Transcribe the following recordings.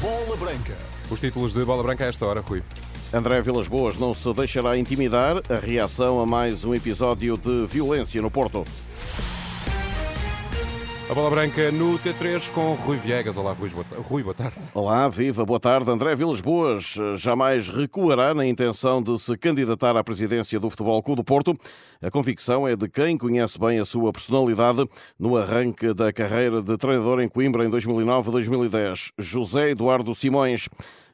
Bola Branca. Os títulos de Bola Branca a esta hora, Rui. André Vilas Boas não se deixará intimidar a reação a mais um episódio de violência no Porto. A Bola Branca no T3 com Rui Viegas. Olá, Rui, boa, Rui, boa tarde. Olá, viva, boa tarde. André Vilas Boas jamais recuará na intenção de se candidatar à presidência do Futebol Clube do Porto. A convicção é de quem conhece bem a sua personalidade no arranque da carreira de treinador em Coimbra em 2009-2010. José Eduardo Simões.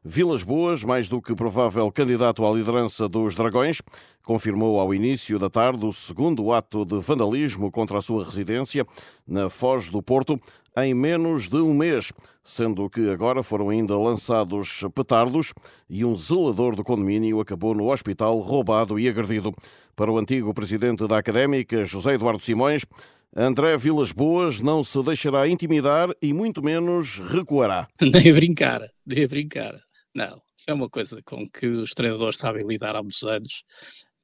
Vilas Boas, mais do que provável candidato à liderança dos Dragões, confirmou ao início da tarde o segundo ato de vandalismo contra a sua residência na Foz do Porto em menos de um mês, sendo que agora foram ainda lançados petardos e um zelador do condomínio acabou no hospital roubado e agredido. Para o antigo presidente da Académica, José Eduardo Simões, André Vilas Boas não se deixará intimidar e muito menos recuará. Nem brincar, nem brincar. Não, isso é uma coisa com que os treinadores sabem lidar há muitos anos.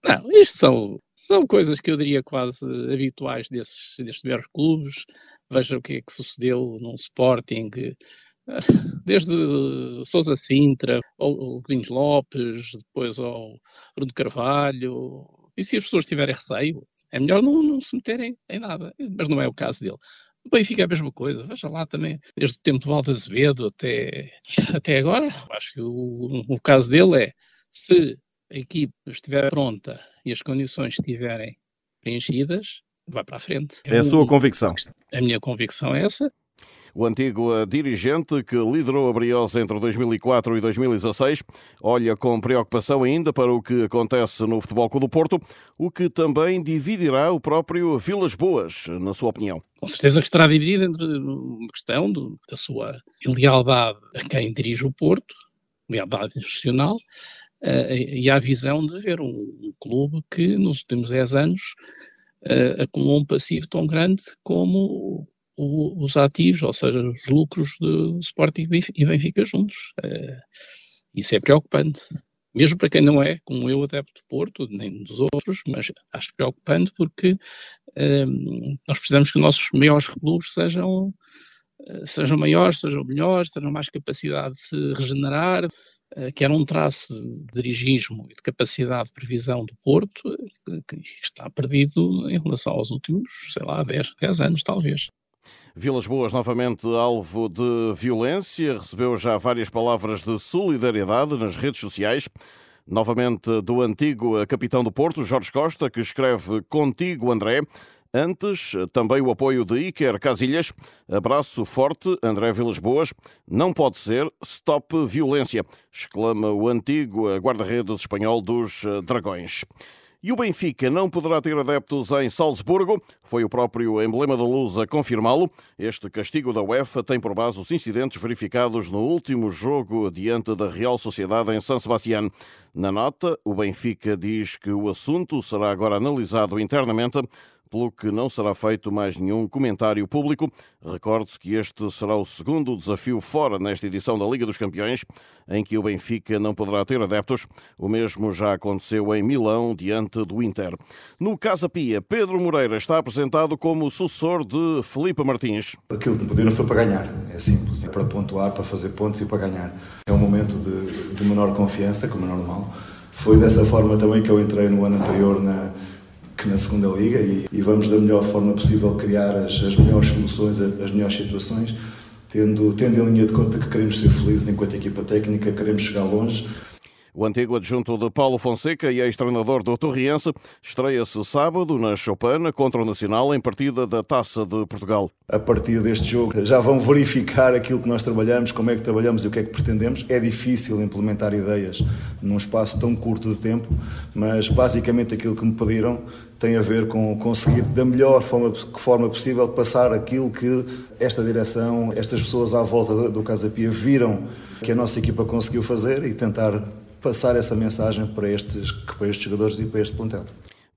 Não, isto são, são coisas que eu diria quase habituais desses, destes melhores clubes. Veja o que é que sucedeu num Sporting, desde Sousa Sintra, ao Clínis Lopes, depois ao Bruno Carvalho. E se as pessoas tiverem receio, é melhor não, não se meterem em nada. Mas não é o caso dele. O Benfica é a mesma coisa, veja lá também, desde o tempo de Valde Azevedo até, até agora. Acho que o, o caso dele é se a equipe estiver pronta e as condições estiverem preenchidas, vai para a frente. É a sua convicção. A minha convicção é essa. O antigo eh, dirigente, que liderou a Briosa entre 2004 e 2016, olha com preocupação ainda para o que acontece no Futebol Clube do Porto, o que também dividirá o próprio Vilas Boas, na sua opinião. Com certeza que estará dividido entre uma questão do, da sua lealdade a quem dirige o Porto, lealdade institucional, uh, e a visão de ver um, um, clube que nos últimos 10 anos uh, acumulou um passivo tão grande como o, os ativos, ou seja, os lucros de Sporting e Benfica juntos. Uh, isso é preocupante. Mesmo para quem não é, como eu, adepto do Porto, nem dos outros, mas acho preocupante porque uh, nós precisamos que os nossos maiores clubes sejam, uh, sejam maiores, sejam melhores, tenham mais capacidade de se regenerar, que era um traço de dirigismo e de capacidade de previsão do Porto que está perdido em relação aos últimos, sei lá, 10, 10 anos, talvez. Vilas Boas, novamente alvo de violência, recebeu já várias palavras de solidariedade nas redes sociais. Novamente do antigo capitão do Porto, Jorge Costa, que escreve Contigo, André. Antes, também o apoio de Iker Casilhas. Abraço forte, André Vilas Boas. Não pode ser, stop violência, exclama o antigo guarda-redes espanhol dos Dragões. E o Benfica não poderá ter adeptos em Salzburgo. Foi o próprio emblema da luz a confirmá-lo. Este castigo da UEFA tem por base os incidentes verificados no último jogo diante da Real Sociedade em San Sebastián. Na nota, o Benfica diz que o assunto será agora analisado internamente pelo que não será feito mais nenhum comentário público. Recorde-se que este será o segundo desafio fora nesta edição da Liga dos Campeões, em que o Benfica não poderá ter adeptos. O mesmo já aconteceu em Milão, diante do Inter. No Casa Pia, Pedro Moreira está apresentado como sucessor de Felipe Martins. Aquilo que me pediram foi para ganhar, é simples, é para pontuar, para fazer pontos e para ganhar. É um momento de, de menor confiança, como é normal. Foi dessa forma também que eu entrei no ano anterior na, na segunda liga e, e, vamos da melhor forma possível criar as, as melhores soluções, as melhores situações, tendo, tendo em linha de conta que queremos ser felizes enquanto equipa técnica, queremos chegar longe. O antigo adjunto de Paulo Fonseca e ex-treinador do Torriense estreia-se sábado na Chopana contra o Nacional em partida da Taça de Portugal. A partir deste jogo já vão verificar aquilo que nós trabalhamos, como é que trabalhamos e o que é que pretendemos. É difícil implementar ideias num espaço tão curto de tempo, mas basicamente aquilo que me pediram tem a ver com conseguir da melhor forma, forma possível passar aquilo que esta direção, estas pessoas à volta do, Casa Pia viram que a nossa equipa conseguiu fazer e tentar passar essa mensagem para estes, para estes jogadores e para este plantel.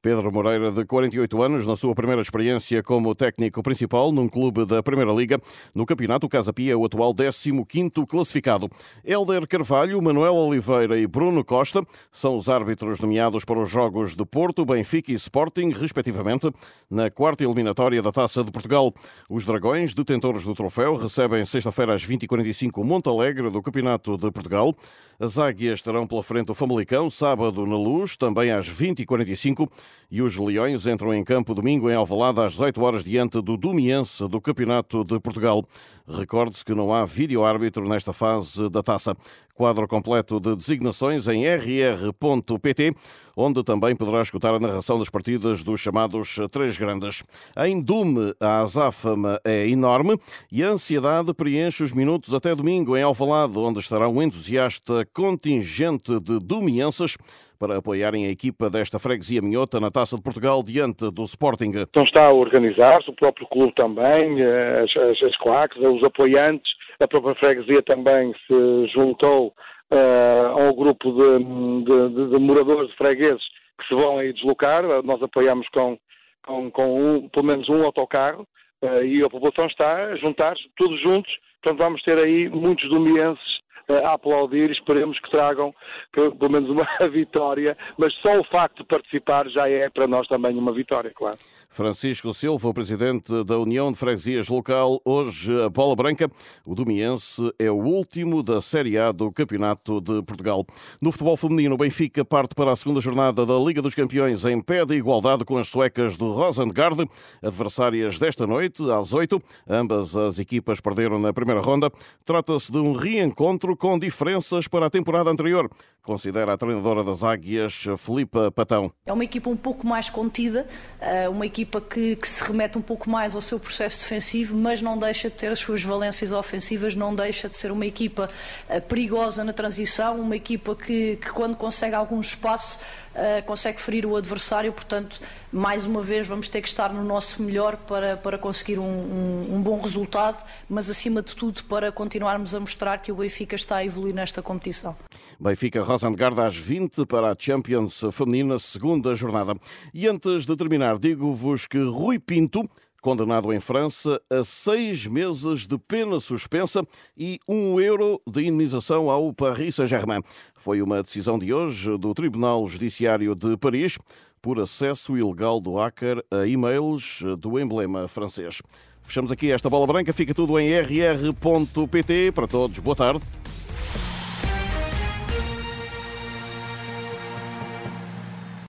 Pedro Moreira, de 48 anos, na sua primeira experiência como técnico principal num clube da Primeira Liga. No campeonato, o Casa Pia é o atual 15º classificado. Helder Carvalho, Manuel Oliveira e Bruno Costa são os árbitros nomeados para os jogos de Porto, Benfica e Sporting, respectivamente, na quarta eliminatória da Taça de Portugal. Os Dragões, detentores do troféu, recebem sexta-feira às 20h45 o Montalegre do Campeonato de Portugal. As Águias estarão pela frente o Famalicão, sábado na Luz, também às 20h45 e os Leões entram em campo domingo em Alvalade às 18 horas diante do Dumiense do Campeonato de Portugal. Recorde-se que não há vídeo-árbitro nesta fase da taça. Quadro completo de designações em rr.pt, onde também poderá escutar a narração das partidas dos chamados Três Grandes. Em Dume, a azáfama é enorme e a ansiedade preenche os minutos até domingo em Alvalade, onde estará um entusiasta contingente de dumienses para apoiarem a equipa desta freguesia minhota na Taça de Portugal diante do Sporting. Então está a organizar-se, o próprio clube também, as, as, as claques, os apoiantes, a própria freguesia também se juntou uh, ao grupo de, de, de, moradores de fregueses que se vão aí deslocar. Nós apoiamos com, com, com um, pelo menos um autocarro uh, e a população está a juntar-se, todos juntos. Portanto, vamos ter aí muitos domienses a aplaudir esperemos que tragam pelo menos uma vitória, mas só o facto de participar já é para nós também uma vitória, claro. Francisco Silva, presidente da União de Freguesias Local, hoje a bola branca. O Domiense é o último da Série A do Campeonato de Portugal. No futebol feminino, o Benfica parte para a segunda jornada da Liga dos Campeões em pé de igualdade com as suecas do Rosengard, adversárias desta noite, às 8. Ambas as equipas perderam na primeira ronda. Trata-se de um reencontro com diferenças para a temporada anterior, considera a treinadora das Águias, Filipa Patão. É uma equipa um pouco mais contida, eh, uma equipa que, que, se remete um pouco mais ao seu processo defensivo, mas não deixa de ter as suas valências ofensivas, não deixa de ser uma equipa eh, perigosa na transição, uma equipa que, que quando consegue algum espaço uh, consegue ferir o adversário, portanto, mais uma vez vamos ter que estar no nosso melhor para, para conseguir um, um, um bom resultado, mas acima de tudo para continuarmos a mostrar que o Benfica está a evoluir nesta competição. Benfica Rosengard às 20 para a Champions Feminina, segunda jornada. E antes de terminar, digo-vos que Rui Pinto condenado em França a seis meses de pena suspensa e um euro de indenização ao Paris Saint-Germain. Foi uma decisão de hoje do Tribunal Judiciário de Paris por acesso ilegal do hacker a e-mails do emblema francês. Fechamos aqui esta bola branca, fica tudo em rr.pt. Para todos, boa tarde.